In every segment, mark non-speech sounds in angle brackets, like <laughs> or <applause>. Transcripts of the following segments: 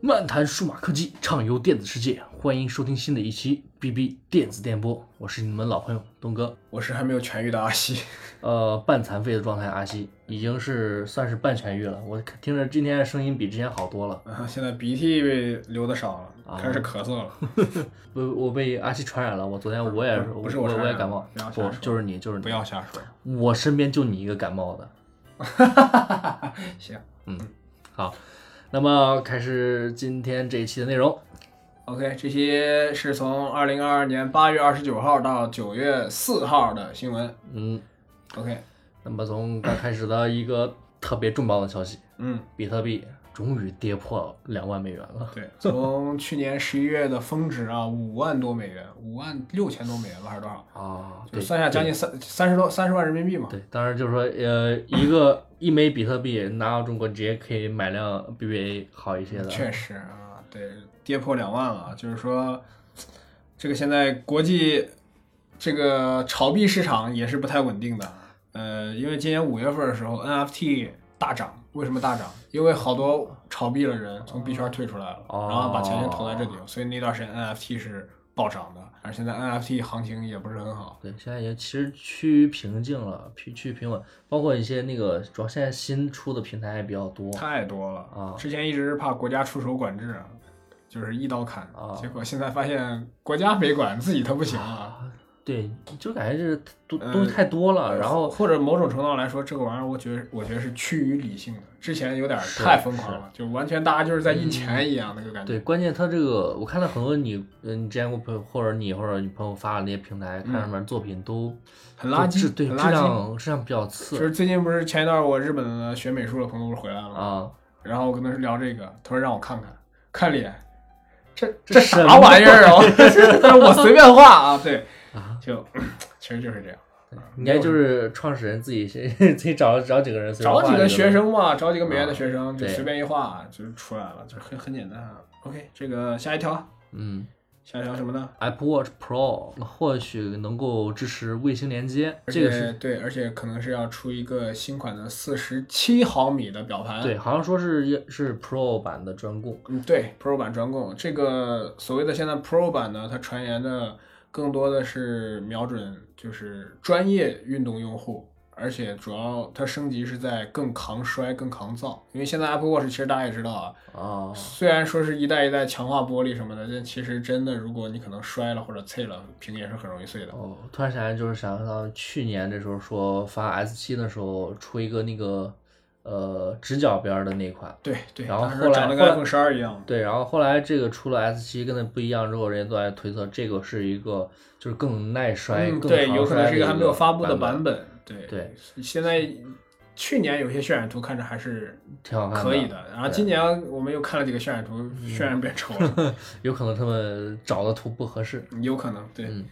漫谈数码科技，畅游电子世界，欢迎收听新的一期 BB 电子电波，我是你们老朋友东哥。我是还没有痊愈的阿西，<laughs> 呃，半残废的状态，阿西已经是算是半痊愈了。我听着今天的声音比之前好多了。啊现在鼻涕流的少啊了，开始咳嗽了。<laughs> 我我被阿西传染了。我昨天我也是，不是我也感冒不就是你就是你不，要瞎说。我身边就你一个感冒的。<laughs> 行嗯好，那么开始今天这一期的内容。，OK，这些是从二零二二年八月二十九号到九月四号的新闻。嗯，OK，那么从刚开始的一个特别重磅的消息，嗯，比特币终于跌破两万美元了。对，<laughs> 从去年十一月的峰值啊，五万多美元，五万六千多美元吧，还是多少？啊，算下将近三三十多三十万人民币嘛。对，当然就是说，呃，一个一枚比特币拿到中国，直接可以买辆 BBA 好一些的。确实啊，对，跌破两万了，就是说，这个现在国际这个炒币市场也是不太稳定的。呃，因为今年五月份的时候，NFT 大涨，为什么大涨？因为好多炒币的人从币圈退出来了，哦然后把钱就投在这里，所以那段时间 NFT 是暴涨的。而现在 NFT 行情也不是很好。对，现在也其实趋于平静了，趋趋于平稳。包括一些那个，主要现在新出的平台也比较多。太多了啊之前一直是怕国家出手管制，就是一刀砍，啊结果现在发现国家没管，自己它不行啊。对，就感觉这东呃东西太多了，然后或者某种程度上来说，这个玩意儿，我觉得我觉得是趋于理性的。之前有点太疯狂了，就完全大家就是在印钱一样那个感觉。对，关键它这个，我看到很多你，嗯，你之前我朋友或者你或者你朋友发的那些平台，看上面作品都很垃圾质对，质量质量比较次就次是最近不是前一段我日本的学美术的朋友不是回来了吗？啊。然后我跟他聊这个，他说让我看看，看脸，这这啥玩意儿啊？他说 <laughs> 我随便画啊，对啊，就其实就是这样。应该就是创始人自己先 <laughs> 自己找找几个人，找几个学生嘛，找几个美院的啊学生，就随便一画就出来了，就很很简单啊。OK，这个下一条，嗯下一条什么呢？，Apple Watch Pro 或许能够支持卫星连接，而这个是且对，而且可能是要出一个新款的四十七毫米的表盘。对，好像说是是 Pro 版的专供，嗯，对，Pro 版专供。这个所谓的现在 Pro 版呢，它传言的更多的是瞄准就是专业运动用户，而且主要它升级是在更抗摔、更抗造。因为现在 Apple Watch 其实大家也知道啊，啊，虽然说是一代一代强化玻璃什么的，但其实真的如果你可能摔了或者碎了，屏也是很容易碎的。哦，突然想起来就是想到去年这时候说发 S 七的时候出一个那个呃直角边的那款，对对，然后后来后来长得跟 iPhone 十二一样。对，然后后来这个出了 S 七跟那不一样之后，人家都在推测这个是一个就是更耐摔、嗯，对，有可能是一个还没有发布的版版本。对对，现在去年有些渲染图看着还是挺好看可以的，然后今年我们又看了几个渲染图，渲染变丑了，<laughs> 有可能他们找的图不合适。有可能对。嗯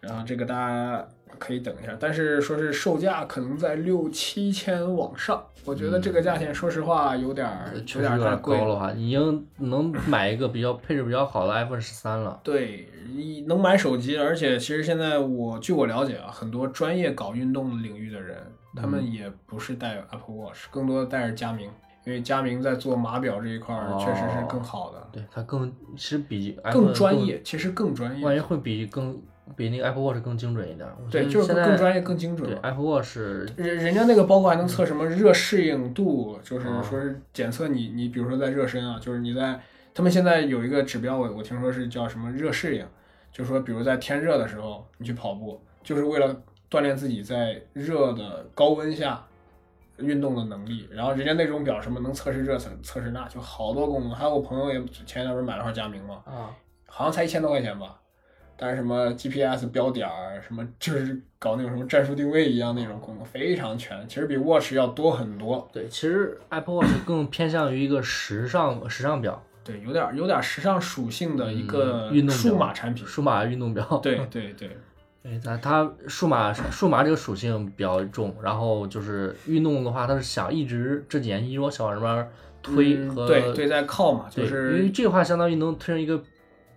然后这个大家可以等一下，但是说是售价可能在六七千往上，我觉得这个价钱说实话有点儿有点儿太贵了。高了哈，已经能买一个比较配置比较好的 iPhone 十三了。对，一能买手机，而且其实现在我据我了解啊，很多专业搞运动领域的人，他们嗯也不是带 Apple Watch，更多的带着佳明，因为佳明在做码表这一块儿确实是更好的，对，它更其实比更专业，其实更专业。万一会比更比那个 Apple Watch 更精准一点。对，就是更更专业、更精准对。Apple Watch 人人家那个包括还能测什么热适应度，就是啊说是检测你你比如说在热身啊，就是你在他们现在有一个指标，我我听说是叫什么热适应，就是说比如在天热的时候你去跑步，就是为了锻炼自己在热的高温下运动的能力。然后人家那种表什么能测试热测测试那，就好多功能。还有我朋友也前一段不是买了块佳明嘛，啊，好像才一千多块钱吧。但是什么 GPS 标点儿，什么就是搞那种什么战术定位一样那种功能非常全，其实比 Watch 要多很多。对，其实 Apple Watch 更偏向于一个时尚时尚表，对，有点有点时尚属性的一个嗯运动数码产品。数码运动表。<laughs> 对对对，对，它它数码数码这个属性比较重，然后就是运动的话，它是想一直这几年一直往小往这边推嗯和、对对在靠嘛，就是因为这个话相当于能推成一个，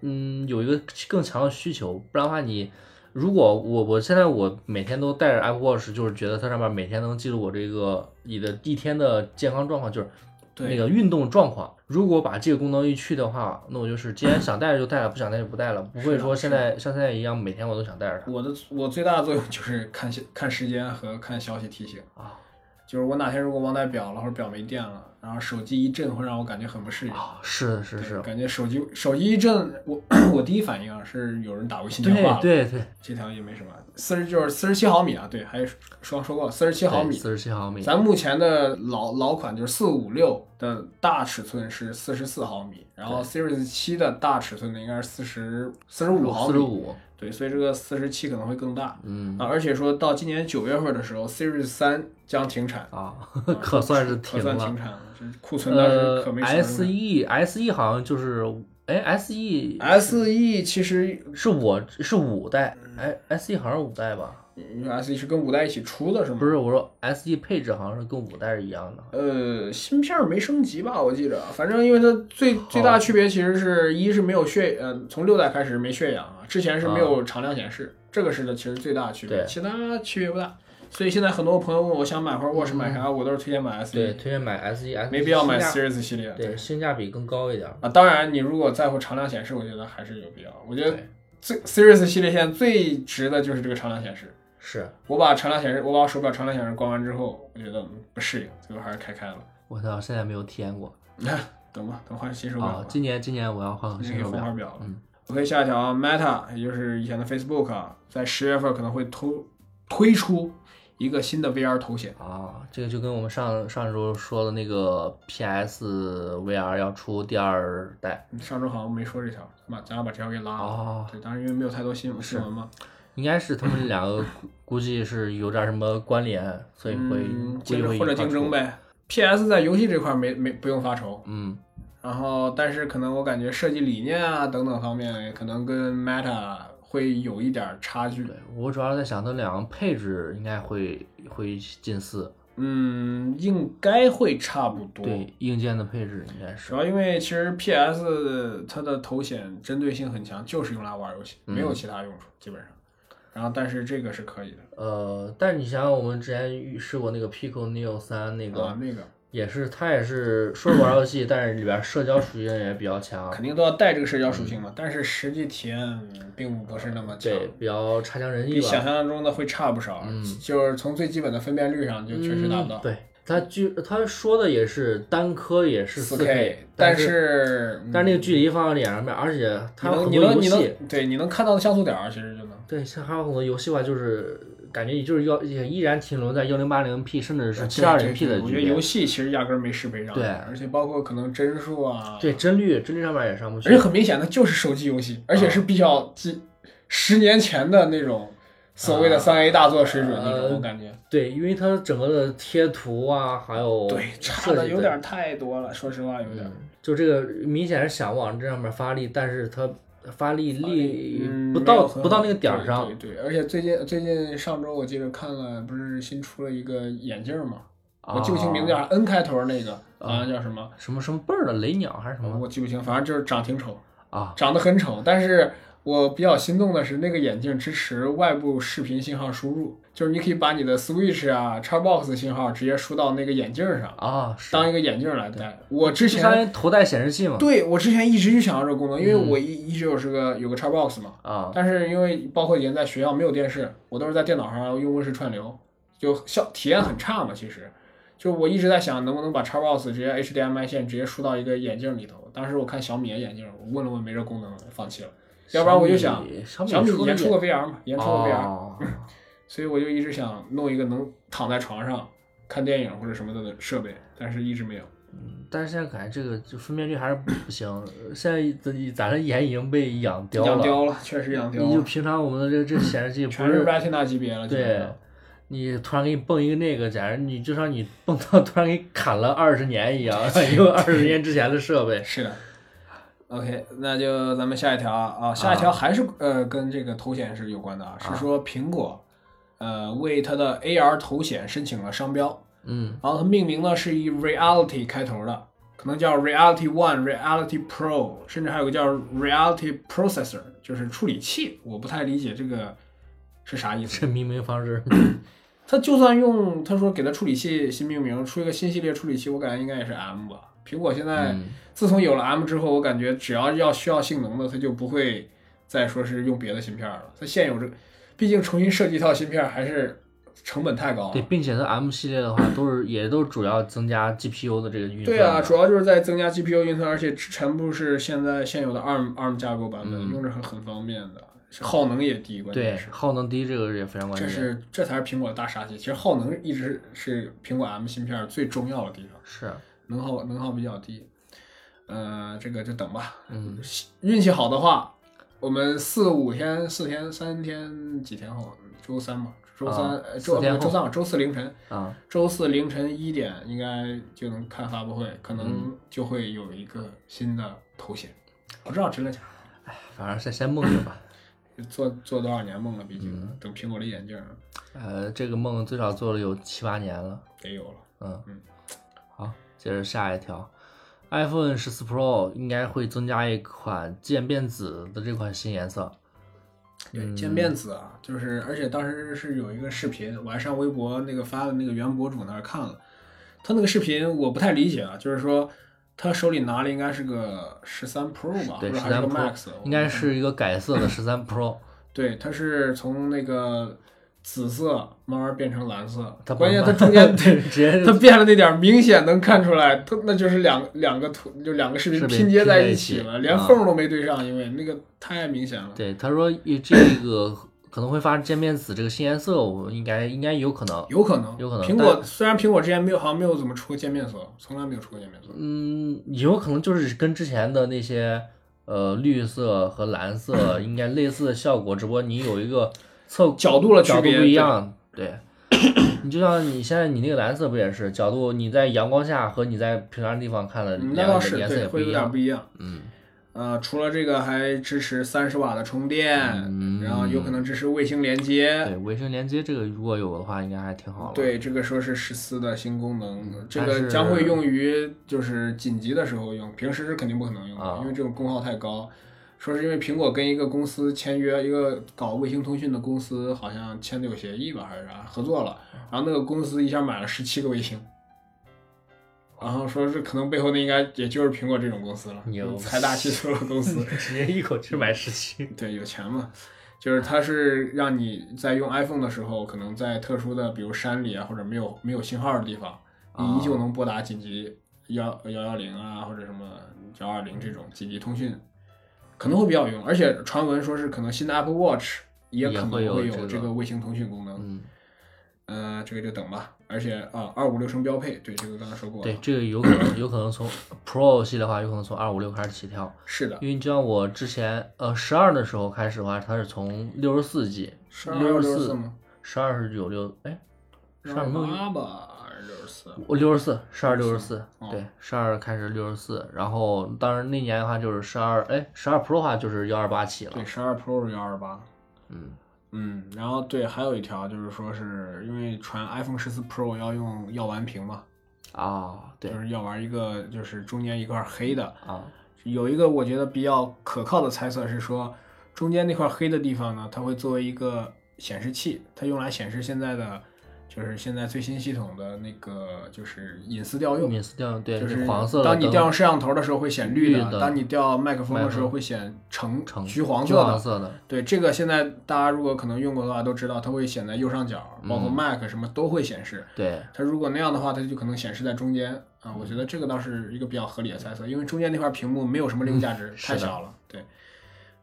嗯，有一个更强的需求，不然的话你。如果我我现在我每天都带着 Apple Watch，就是觉得它上面每天能记录我这个你的一天的健康状况，就是那个运动状况。如果把这个功能一去的话，那我就是既然想带着就带了，不想带就不带了，不会说现在像现在一样每天我都想带着它我的我最大的作用就是看消看时间和看消息提醒。啊就是我哪天如果忘带表了，或者表没电了，然后手机一震，会让我感觉很不适应。啊！是是是，感觉手机手机一震，我我第一反应啊是有人打微信电话了。对对对，这条也没什么，四十就是四十七毫米啊，对，还有说说过四十七毫米。四十七毫米，咱目前的老老款就是四五六的大尺寸是四十四毫米，然后 Series 七的大尺寸的应该是四十四十五毫米。四十五，对，所以这个四十七可能会更大嗯啊，而且说到今年九月份的时候，Series 三将停产，啊，<laughs> 可算是可停了。算停产了，这库存当时呃可没少，S 用 E S E 好像就是，哎，S E S E 其实是我是五代，嗯哎，S E 好像是五代吧？S E 是跟五代一起出的是吗？不是，我说 S E 配置好像是跟五代是一样的。呃，芯片儿没升级吧？我记着，反正因为它最最大区别其实是一是没有血，呃，从六代开始没血氧啊，之前是没有常亮显示，这个是的，其实最大的区别，对其他区别不大。所以现在很多朋友问我想买块 Watch 买啥，我都是推荐买 S 对，E，推荐买 S E，没必要买 Series 系列。对，性价比更高一点。啊，当然你如果在乎常亮显示，我觉得还是有必要。我觉得对最 Series 系列现在最值的就是这个常亮显示。是我把常亮显示，我把我手表常亮显示关完之后，我觉得嗯不适应，最后还是开开了。我到现在没有体验过 <laughs> 等吧，等换新手表。啊。今年今年我要换新手表。换块表了。嗯 OK，下一条啊，Meta，也就是以前的 Facebook 啊，在十月份可能会推推出一个新的 VR 头显。啊，这个就跟我们上上周说的那个 PS VR 要出第二代，上周好像没说这条，把咱俩把这条给拉了。哦对，当时因为没有太多新闻新闻嘛，<laughs> 应该是他们两个估估计是有点什么关联，所以会竞争或者。竞争呗。PS 在游戏这块没没不用发愁，嗯，然后但是可能我感觉设计理念啊等等方面，可能跟 Meta 会有一点差距。对我主要在想，它两个配置应该会会近似，嗯，应该会差不多。对硬件的配置应该是主要因为其实 PS 它的头显针对性很强，就是用来玩游戏，没有其他用处，基本上。然后，但是这个是可以的呃，但是你想想，我们之前试过那个 Pico Neo 三那个，啊，那个也是他也是说是玩游戏，但是里边社交属性也比较强，肯定都要带这个社交属性嘛，但是实际体验并不是那么强，对，比较差强人意比想。象中的会差不少。就是从最基本的分辨率上就确实达不到。嗯对，他据他说的也是单颗也是四 4K，K，但但是嗯但是那个距离放到脸上面，而且它你有很能你能你多游戏，能对你能看到的像素点儿，其实就能。对，像还有很多游戏吧，就是感觉也就是要也依然停留在幺零八零 P 甚至是七二零 P 的我觉得游。戏其实压根儿没适配上。对而且包括可能帧数啊，对帧率，帧率上面也上不去而且。很明显，它就是手机游戏，而且是比较几十年前的那种所谓的三 A 大作水准那种，感觉。对，因为它整个的贴图啊，还有对，差的有点太多了，说实话有点。就这个明显是想往这上面发力，但是它发力力嗯，不到不到那个点儿上。对对对，而且最近最近上周我记得看了，不是新出了一个眼镜嘛？我记不清名字叫，N 开头那个，好像叫什么，什么什么辈儿的雷鸟还是什么我记不清，反正就是长挺丑，啊？长得很丑。但是我比较心动的是，那个眼镜支持外部视频信号输入，就是你可以把你的 Switch 啊、Xbox 信号直接输到那个眼镜上，啊，当一个眼镜来戴。我之前于头戴显示器嘛。对我之前一直就想要这个功能，因为嗯我一一直有是个有个 Xbox 嘛。啊，但是因为包括以前在学校没有电视，我都是在电脑上用 Win 式串流，就效体验很差嘛。其实，就我一直在想能不能把 Xbox 直接 HDMI 线直接输到一个眼镜里头。当时我看小米的眼镜，我问了问没这功能，放弃了。要不然我就想，小米出的前出过 VR 嘛，以前出过 VR，、哦 <laughs> 所以我就一直想弄一个能躺在床上看电影或者什么的设备，但是一直没有。嗯但是现在感觉这个就分辨率还是不行，现在咱咱的眼已经被养刁了。养刁了，确实养刁了，你就平常我们的这这显示器不全是是 Retina 级别了。对，你突然给你蹦一个那个，简直你就像你蹦到突然给你砍了二十年一样，<laughs> 用二十年之前的设备。是的。OK，那就咱们下一条啊，啊下一条还是、呃跟这个头显是有关的啊，是说苹果呃为它的 AR 头显申请了商标，嗯，然后它命名呢是以 Reality 开头的，可能叫 Reality One、Reality Pro，甚至还有个叫 Reality Processor，就是处理器，我不太理解这个是啥意思。这命名方式，它就算用他说给它处理器新命名，出一个新系列处理器，我感觉应该也是 M 吧。苹果现在嗯自从有了 M 之后，我感觉只要要需要性能的，它就不会再说是用别的芯片了。它现有这，毕竟重新设计一套芯片还是成本太高了。对，并且它 M 系列的话，都是也都主要增加 GPU 的这个运算。对啊，主要就是在增加 GPU 运算，而且全部是现在现有的 ARM ARM 架构版本，嗯用着很很方便的，耗能也低，关键对是。耗能低这个也非常关键这。是这才是苹果的大杀器。其实耗能一直是苹果 M 芯片最重要的地方，是，能耗能耗比较低。呃，这个就等吧。嗯，运气好的话，我们四五天、四天、三天、几天后，周三嘛，周三、啊呃周四天后周三吧，周四凌晨，啊，周四凌晨一点应该就能看发布会，可嗯能就会有一个新的头衔，不知道真的假的。反正先先梦着吧。<coughs> 做做多少年梦了，毕竟、嗯等苹果的眼镜儿呃，这个梦最少做了有七八年了。得有了。嗯嗯，好，接着下一条，iPhone 十四 Pro 应该会增加一款渐变紫的这款新颜色。对，渐变紫啊，就是而且当时是有一个视频，我还上微博那个发的那个原博主那儿看了，他那个视频我不太理解啊，就是说他手里拿的应该是个十三 Pro 吧，对，十三 Pro Max，应该是一个改色的十三 Pro。对，它是从那个紫色慢慢变成蓝色，它关键它中间 <laughs> 它变了那点儿，明显能看出来，它那就是两两个图，就两个视频拼接在一起了，连啊缝儿都没对上，因为那个太明显了。对他说一这个可能会发渐变紫这个新颜色，我应该应该有可能。有可能，有可能苹果虽然苹果之前没有，好像没有怎么出过渐变色，从来没有出过渐变色。嗯，有可能就是跟之前的那些呃绿色和蓝色 <clears throat> 应该类似的效果，只不过你有一个侧角度的区角度别不一样。对，你就像你现在你那个蓝色不也是角度？你在阳光下和你在平常地方看的嗯，那两倒是对，个颜色也不会有。点不一样。嗯，呃，除了这个还支持三十瓦的充电，嗯然后有可能支持卫星连接。对，卫星连接这个如果有的话，应该还挺好的。对，这个说是十四的新功能，这个将会用于就是紧急的时候用，平时是肯定不可能用的，啊因为这种功耗太高。说是因为苹果跟一个公司签约，一个搞卫星通讯的公司好像签的有协议吧，还是啥合作了，然后那个公司一下买了十七个卫星，然后说是可能背后那应该也就是苹果这种公司了牛，财大气粗的公司。<laughs> 直接一口气买十七。对，有钱嘛，就是它是让你在用 iPhone 的时候，可能在特殊的比如山里啊或者没有没有信号的地方，你依旧能拨打紧急幺幺幺零啊或者什么幺二零这种紧急通讯，可能会比较有用。而且传闻说是可能新的 Apple Watch 也也可能会有这个卫星通讯功能。嗯，呃，这个就等吧。而且啊，二五六升标配，对这个刚才说过了。对，这个有可能 <coughs> 有可能从 Pro 系的话，有可能从二五六开始起跳。是的，因为就像我之前呃十二的时候开始的话，它是从六十四 G，六十四，吗？十二是九六哎，十二没有八吧，四？我六十四，十二六十四。哦，对，十二开始六十四，然后当然那年的话就是十二，哎，十二 Pro 的话就是幺二八起了。对，，十二 Pro 幺二八。嗯，嗯，然后对，还有一条就是说是因为传 iPhone 十四 Pro 要用药丸屏嘛，啊，对就是要玩一个就是中间一块黑的，啊，有一个我觉得比较可靠的猜测是说，中间那块黑的地方呢，它会作为一个显示器，它用来显示现在的就是现在最新系统的那个就是隐私调用。隐私调用对，就是黄色的当你调用摄像头的时候会显绿的，当你调麦克风的时候会显橙橙橘黄色的。黄色的，对，这个现在大家如果可能用过的话都知道，它会显在右上角，包括嗯 Mac 什么都会显示。对，它如果那样的话，它就可能显示在中间啊。我嗯觉得这个倒是一个比较合理的猜测，因为中间那块屏幕没有什么利用价值，嗯太小了。对，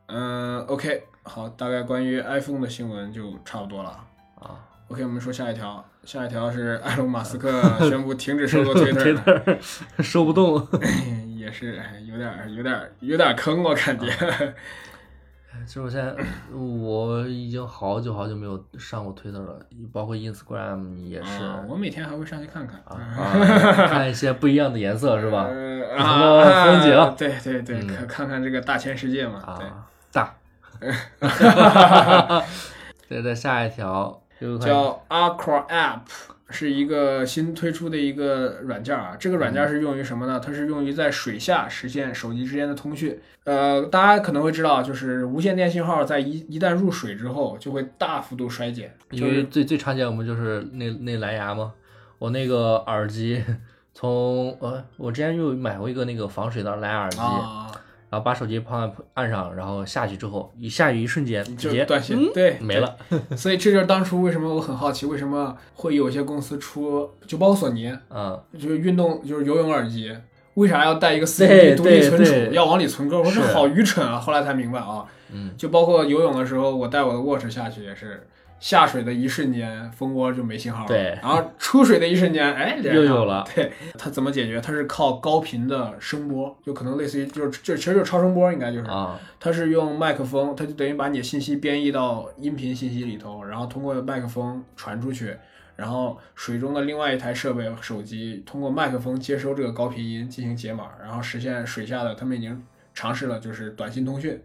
嗯、o k 好，大概关于 iPhone 的新闻就差不多了。啊 OK，我们说下一条，下一条是埃隆·马斯克 <laughs> 宣布停止收购 Twitter，Twitter 收不动。<laughs> 也是哎有点儿有点儿有点儿坑，我感觉。<laughs> 就是我现在我已经好久好久没有上过 Twitter 了，包括 Instagram 也是啊我每天还会上去看看。啊，啊看一些不一样的颜色是吧？呃不同的风景啊对对对，嗯看看看这个大千世界嘛。对，啊，大。对，再下一条，有一款叫 Aqua App，是一个新推出的一个软件啊。这个软件是用于什么呢？它是用于在水下实现手机之间的通讯。呃，大家可能会知道，就是无线电信号在一一旦入水之后，就会大幅度衰减。因为最最常见我们就是那那蓝牙嘛，我那个耳机从呃，我之前就买过一个那个防水的蓝牙耳机，啊，然后把手机放在岸上，然后下去之后，一下雨一瞬间直就接断线，对，没了。所以这就是当初为什么我很好奇，为什么会有些公司出，就包括索尼，嗯，就是运动就是游泳耳机，为啥要带一个四对 G 独立存储，要往里存歌？我说好愚蠢啊！后来才明白啊，嗯，就包括游泳的时候，我带我的 watch 下去也是。下水的一瞬间，蜂窝就没信号了。对然后出水的一瞬间，哎，连又有了。<laughs> 对，它怎么解决？它是靠高频的声波，就可能类似于就是就其实就是超声波，应该就是。啊，它是用麦克风，它就等于把你的信息编译到音频信息里头，然后通过麦克风传出去，然后水中的另外一台设备手机通过麦克风接收这个高频音进行解码，然后实现水下的他们已经尝试了，就是短信通讯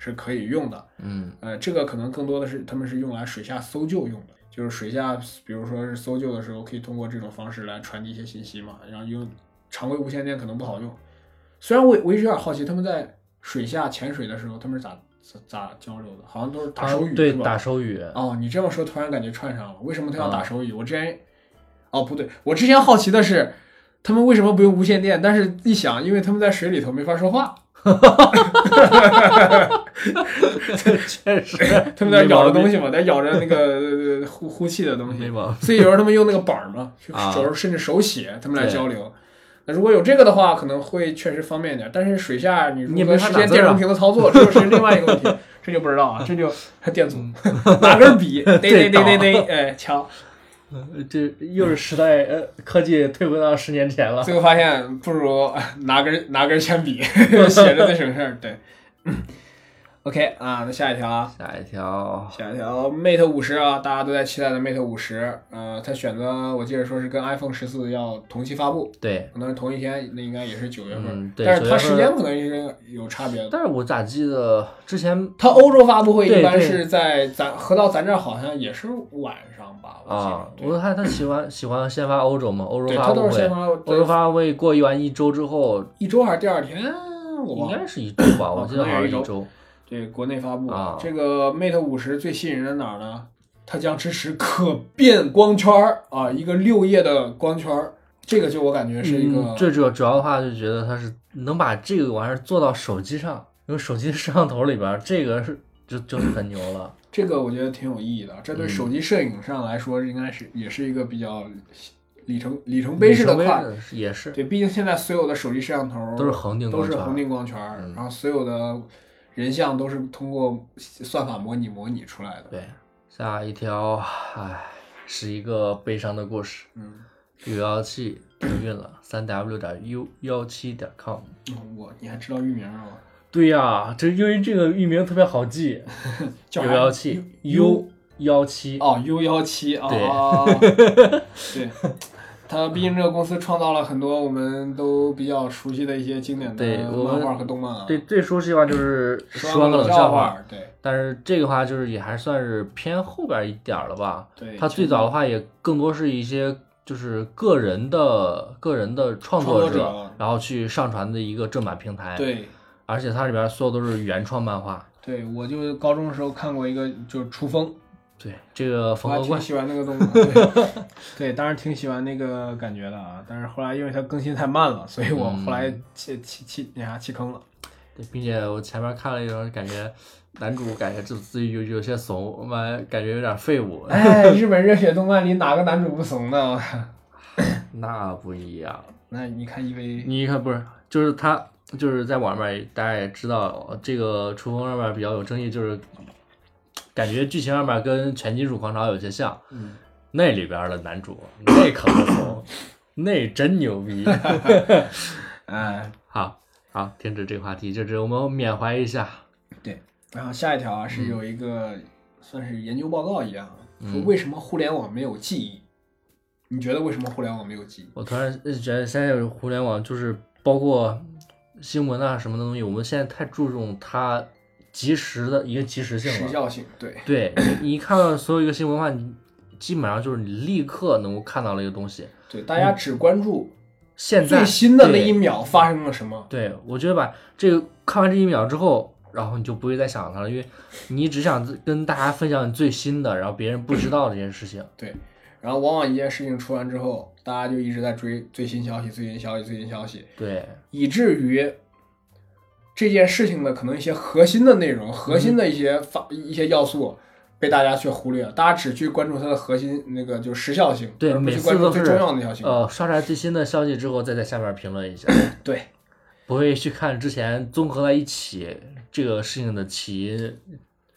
是可以用的。嗯呃，这个可能更多的是他们是用来水下搜救用的，就是水下比如说是搜救的时候，可以通过这种方式来传递一些信息嘛，然后用常规无线电可能不好用。虽然我我一直有点好奇，他们在水下潜水的时候，他们是咋咋咋交流的？好像都是打手语，对，吧？打手语，哦，你这么说，突然感觉串上了。为什么他要打啊手语？我之前，哦不对，我之前好奇的是，他们为什么不用无线电？但是一想，因为他们在水里头没法说话，<laughs> 确实，<laughs> 他们在咬着东西，嘛，在咬着那个呃呼呼气的东西。嘛。所以有时候他们用那个板儿嘛，手甚至手写，他们来交流。那如果有这个的话，可能会确实方便一点。但是水下你如何实现电容屏的操作，<laughs> 这就是另外一个问题，这就不知道啊，这就还电阻，拿根笔，嘚嘚嘚嘚嘚，哎敲，<laughs> 这又是时代呃科技退回到十年前了。最后发现不如拿根拿根铅笔 <laughs> 写着最省事儿。对，OK 啊，那下一条啊。下一条，下一条 Mate 五十啊，大家都在期待的 Mate 五十，呃，它选择我记得说是跟 iPhone 十四要同期发布，对，可能是同一天，那应该也是九月份，嗯对但是它9月份时间可能是有差别的。但是我咋记得之前它欧洲发布会一般是在咱合到咱这儿好像也是晚上吧，我啊，记得。我看他喜欢喜欢先发欧洲嘛，欧洲对，发布会它都是先，发，欧洲发布会过完一周之后，一周还是第二天，我应。该是一周吧，<coughs> 我记得好像是一周。对，国内发布啊这个 Mate 五十最吸引人的哪儿呢？它将支持可变光圈儿啊，一个六叶的光圈儿，这个就我感觉是一个、嗯，最主要主要的话就觉得它是能把这个玩意儿做到手机上，因为手机摄像头里边儿这个是就就是很牛了。这个我觉得挺有意义的。这对嗯手机摄影上来说，应该是也是一个比较里程里程碑式的跨。也是对，毕竟现在所有的手机摄像头都是恒定光圈都是恒定光圈儿，嗯然后所有的人像都是通过算法模拟模拟出来的。对。下一条，唉，是一个悲伤的故事。嗯，六幺七停运了，三 w 点 u 幺七点 com。嗯我你还知道域名啊？对呀，这因为这个域名特别好记，<laughs> 叫六幺七 u 幺七。哦，U 幺七啊，对，<laughs> 它毕竟这个公司创造了很多我们都比较熟悉的一些经典对的漫画和动漫啊。对，最熟悉的话就是《十十万个冷冷笑话，对但是这个话就是也还算是偏后边一点儿了吧。对。它最早的话也更多是一些就是个人的个人的创作创作者然后去上传的一个正版平台。，对而且它里边所有都是原创漫画。对，我就高中的时候看过一个，就是《出风》，对，这个我缝合怪，还挺喜欢那个动漫。<laughs> 对，对，当时挺喜欢那个感觉的啊，但是后来因为它更新太慢了，所以我后来弃弃弃那啥弃坑了。对，并且我前面看了一种，感觉男主感觉就自己有有些怂，我感觉有点废物。哎，日本热血动漫里哪个男主不怂呢？<laughs> 那不一样。那你看 EV，你看不是，就是他，就是在网上面大家也知道，这个雏风上面比较有争议，就是感觉剧情上面跟全金属狂潮有些像。嗯，那里边的男主 <coughs> 那可不怂，<laughs> 那真牛逼。嗯，<laughs> 好好，停止这个话题，就是我们缅怀一下。对然后下一条啊是有一个算是研究报告一样，说为什么互联网没有记忆？你觉得为什么互联网没有记忆？我突然觉得现在互联网就是包括新闻啊什么的东西，我们现在太注重它及时的一个及时性了。时效性，对，对你，一看到所有一个新闻的话，你基本上就是你立刻能够看到了一个东西。对，大家只关注现在最新的那一秒发生了什么。对，我觉得吧，这个看完这一秒之后，然后你就不会再想它了，因为你只想跟大家分享你最新的，然后别人不知道这件事情。对，然后往往一件事情出完之后，大家就一直在追最新消息、最新消息、最新消息，对，以至于这件事情的可能一些核心的内容、核心的一些发、一些要素被大家却忽略了，大家只去关注它的核心那个就时效性，对而不每去关注最重要的那条新闻。呃，刷出来最新的消息之后，再在下面评论一下，<laughs> 对，不会去看之前综合在一起这个事情的起因、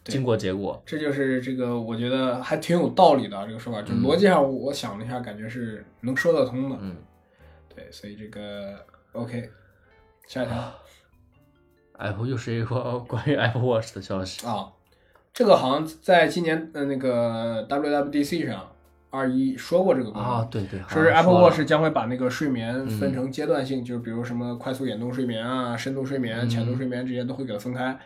经过、结果。这就是这个，我觉得还挺有道理的啊这个说法，就逻辑上我想了一下，感觉是能说得通的。嗯，对，所以这个 OK，下一条。<laughs> Apple 又是一个 <laughs> 关于 Apple Watch 的消息。啊，这个好像在今年呃那个 WWDC 上二一说过这个功能啊，对对，说是 Apple Watch 将会把那个睡眠分成阶段性，就是比如什么快速眼动睡眠啊、深度睡眠、浅度睡眠这些都会给它分开。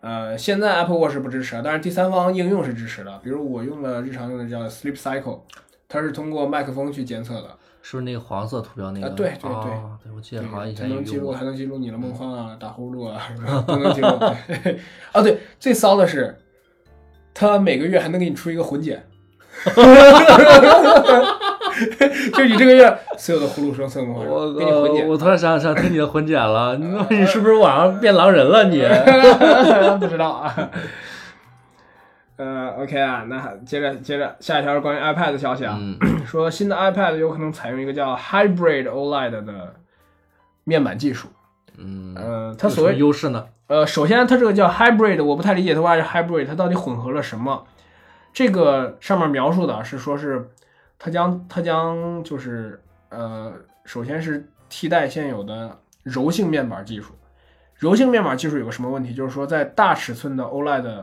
呃，现在 Apple Watch 不支持，但是第三方应用是支持的。比如我用的日常用的叫 Sleep Cycle，它是通过麦克风去监测的，是不是那个黄色图标那个？啊对对对哦对，我记得好像以它前有能记录，还能记录你的梦幻啊、打呼噜啊，什么都能记录。对啊，对，最骚的是，他每个月还能给你出一个混剪，<laughs> 就你这个月所有的呼噜声、所有的梦幻我，给你混剪。我突然想想听你的混剪了，你你是不是晚上变狼人了你？<laughs> 不知道啊。呃，OK 啊，那接着接着下一条是关于 iPad 的消息啊，嗯 <clears throat> 说新的 iPad 有可能采用一个叫 Hybrid OLED 的面板技术。嗯，呃，它所谓优势呢？呃，首先它这个叫 hybrid，我不太理解它为啥是 hybrid，它到底混合了什么？这个上面描述的是说是它将它将就是呃，首先是替代现有的柔性面板技术。柔性面板技术有个什么问题？就是说在大尺寸的 OLED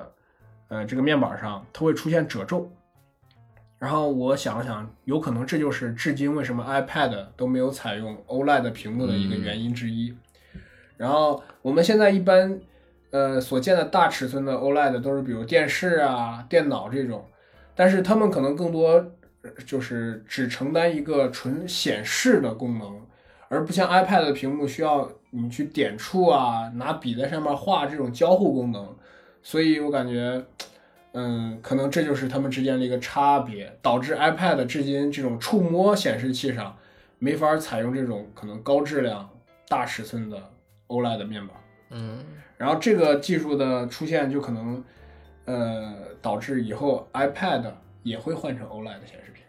呃这个面板上，它会出现褶皱。然后我想了想，有可能这就是至今为什么 iPad 都没有采用 OLED 屏幕的一个原因之一。然后我们现在一般呃所见的大尺寸的 OLED 都是比如电视啊、电脑这种，但是它们可能更多呃就是只承担一个纯显示的功能，而不像 iPad 的屏幕需要你去点触啊、拿笔在上面画这种交互功能，所以我感觉。嗯，可能这就是他们之间的一个差别，导致 iPad 至今这种触摸显示器上没法采用这种可能高质量、大尺寸的 OLED 面板。嗯然后这个技术的出现，就可能呃导致以后 iPad 也会换成 OLED 显示屏。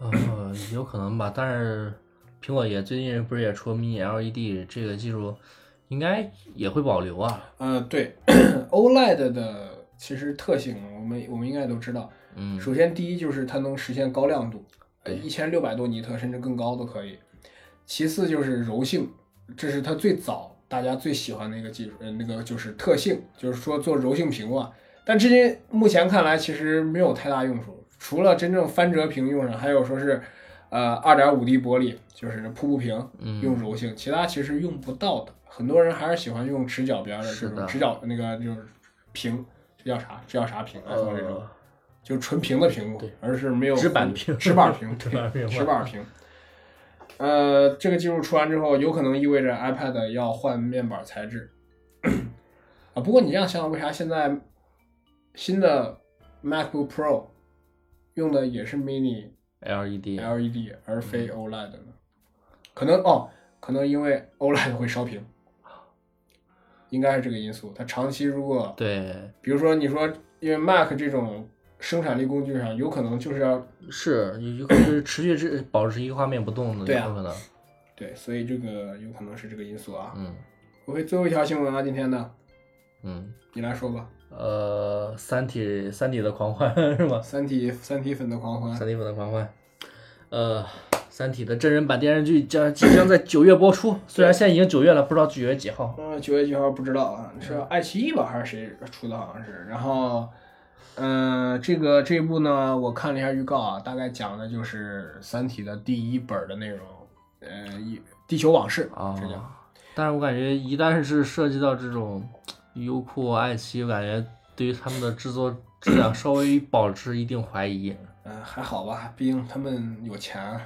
呃，有可能吧，但是苹果也最近不是也出 Mini LED 这个技术，应该也会保留啊。呃，对 <clears throat> OLED 的其实特性，我们我们应该都知道。嗯首先，第一就是它能实现高亮度，一千六百多尼特甚至更高都可以。其次就是柔性，这是它最早大家最喜欢的一个技术，呃，那个就是特性，就是说做柔性屏幕啊。但至今目前看来，其实没有太大用处，除了真正翻折屏用上，还有说是，呃，二点五 D 玻璃，就是瀑布屏嗯用柔性，其他其实用不到的。很多人还是喜欢用直角边的这种直角那个就是屏，这叫啥？这叫啥屏？iPhone 这种。呃，就纯屏的屏幕对，而是没有直板屏直板屏，<laughs> 直板屏 <laughs> 直板屏。呃，这个技术出完之后，有可能意味着 iPad 要换面板材质。<coughs> 啊，不过你这样想想，为啥现在新的 MacBook Pro 用的也是 Mini LED，LED 而非 OLED 呢？可能哦，可能因为 OLED 会烧屏，应该是这个因素。它长期如果对，比如说你说，因为 Mac 这种生产力工具上，有可能就是要是有有可能是持续这保持一个画面不动的，对啊有可能。对，所以这个有可能是这个因素啊。嗯 OK，最后一条新闻啊，今天的嗯，你来说吧，呃，三体三体的狂欢是吗？三体三体粉的狂欢，三体粉的狂欢，呃，三体的真人版电视剧将即将在九月播出，<coughs> 虽然现在已经九月了，不知道九月几号。嗯，九月几号不知道啊，是爱奇艺吧还是谁出的？好像是。然后，嗯、这个这一部呢，我看了一下预告啊，大概讲的就是《三体》的第一本的内容，呃，一地球往事啊这叫。但是我感觉一旦是涉及到这种优酷、爱奇艺，我感觉对于他们的制作质量稍微保持一定怀疑。嗯、还好吧，毕竟他们有钱。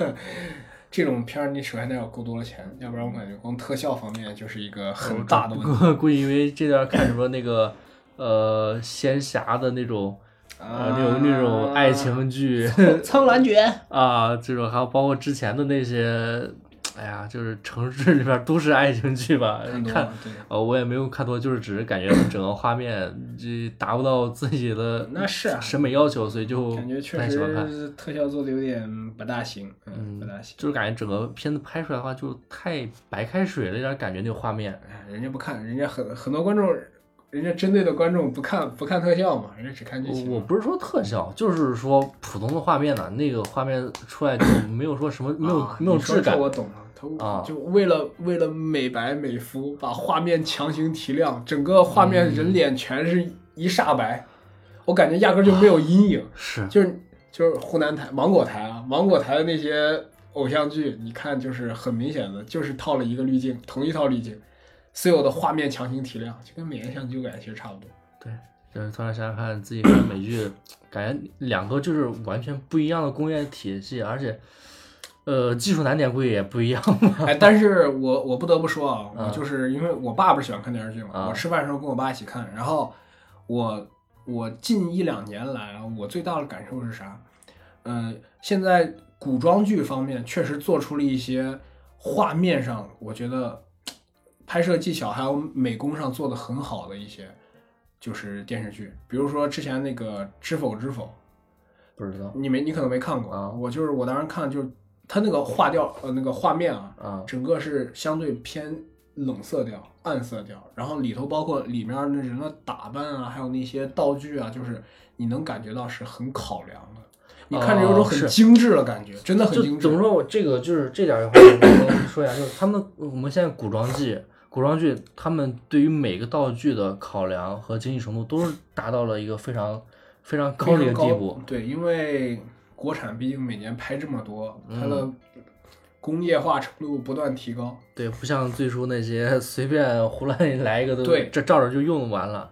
<laughs> 这种片儿你首先得有够多的钱，要不然我感觉光特效方面就是一个很大的问题。<laughs> 估估计因为这段看什么那个呃仙侠的那种呃那种那种爱情剧苍兰诀，啊，这种还有包括之前的那些，哎呀，就是城市里边都市爱情剧吧，<laughs> 你看呃我也没有看多，就是只是感觉整个画面这达不到自己的那是啊，审美要求，所以就不感觉确太喜欢看。实特效做的有点不大行，嗯，不大行。就是感觉整个片子拍出来的话，就太白开水了，有点感觉那个画面。哎，人家不看，人家很很多观众，人家针对的观众不看不看特效嘛，人家只看剧情。我不是说特效，就是说普通的画面呢，那个画面出来就没有说什么 <coughs> 没有、啊没有质感我懂了，他啊。就为了为了美白美肤，把画面强行提亮，整个画面人脸全是一煞白，我感觉压根儿就没有阴影，是。就是就是湖南台芒果台啊，芒果台的那些偶像剧，你看就是很明显的，就是套了一个滤镜，同一套滤镜，所有的画面强行提亮，就跟美颜相机我感觉其实差不多。对，就是突然想想看自己看美剧，感觉两个就是完全不一样的工业体系，而且呃技术难点估计也不一样。<laughs> 哎，但是我我不得不说啊，嗯我就是因为我爸不是喜欢看电视剧嘛，啊我吃饭的时候跟我爸一起看，然后我我近一两年来啊，我最大的感受是啥？嗯、现在古装剧方面确实做出了一些画面上，我觉得拍摄技巧还有美工上做的很好的一些，就是电视剧，比如说之前那个《知否知否》，不知道你没你可能没看过，啊我就是我当时看就是它那个画调呃那个画面啊，啊，整个是相对偏冷色调、暗色调，然后里头包括里面那人的打扮啊，还有那些道具啊，就是你能感觉到是很考量的，你看着有种很精致的感觉，真的很精致。怎么说？我这个就是这点儿的话，我能说一下，就是他们我们现在古装剧，古装剧他们对于每个道具的考量和精细程度都是达到了一个非常非常高的一个地步。对，因为国产毕竟每年拍这么多，它的嗯工业化程度不断提高。对，不像最初那些随便胡乱来一个都对这照着就用完了。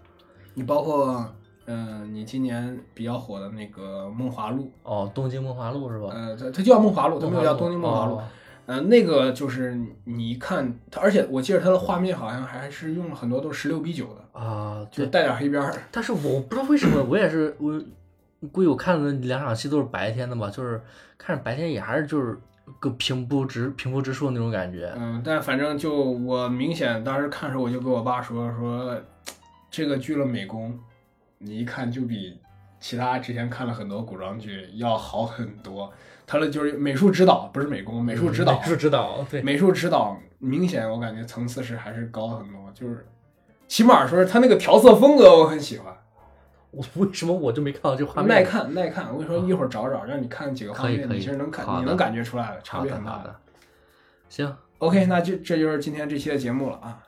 你包括嗯、你今年比较火的那个《梦华录》，哦，东京梦华录是吧？嗯，它它叫《梦华录》，它没有叫《东京梦华录》哦呃，那个就是你一看它，而且我记得它的画面好像还是用了很多都是十六比九的，啊，就带点黑边儿。但是我不知道为什么，我也是我估计我看的两场戏都是白天的嘛，就是看着白天也还是就是个平铺直平铺直述那种感觉。嗯，但反正就我明显当时看的时候，我就跟我爸说说，这个剧了美工，你一看就比其他之前看了很多古装剧要好很多。它的就是美术指导，不是美工，美术指导，美术指导，对，美术指导明显我感觉层次是还是高很多，就是起码说是他那个调色风格我很喜欢。<laughs> 我为什么我就没看到这画面？耐看耐看，我跟你说，一会儿找找，让你看几个画面，你其实能看，你能感觉出来的，差别很大的。行，OK，那就这就是今天这期的节目了啊。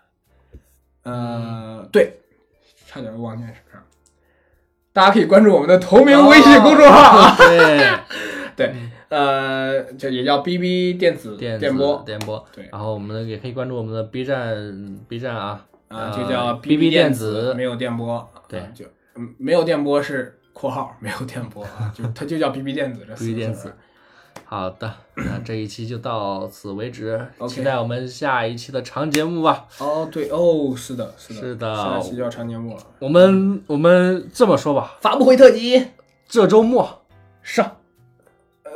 呃，对，差点忘记什么事儿，大家可以关注我们的同名微信公众号啊。对，<laughs> 对，呃，就也叫 BB 电子电电波。电波，对。然后我们也可以关注我们的 B 站 B 站啊，啊，呃就叫 BB 电电子没有电波。对。啊就嗯，没有电波是括号，<laughs> 没有电波啊，就它就叫 BB 电子这四个电子。字。好的，那这一期就到此为止，期待我们下一期的长节目吧。哦，对哦，是的，是的，是的。下期就要长节目了，我们我们这么说吧，发布会特辑。这周末上。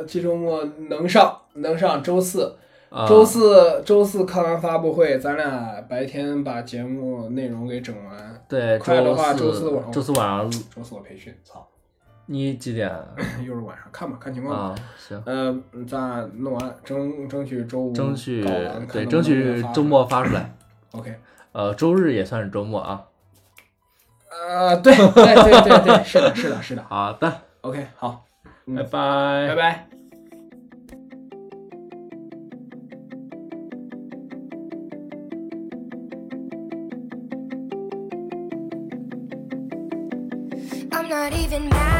呃，这周末能上，能上周四，啊，周四周四看完发布会，咱俩白天把节目内容给整完。对，快的话周周四晚上周四晚上周四我培训，操，你几点 <laughs> 又是晚上，看吧，看情况。啊？行，嗯，咱弄完，争争取周五争取对，争取周末发出来。<coughs> OK。呃，周日也算是周末啊。呃，对对对对对，是的，是的，是的。好的，OK，好，嗯拜拜，拜拜。 I'm not even mad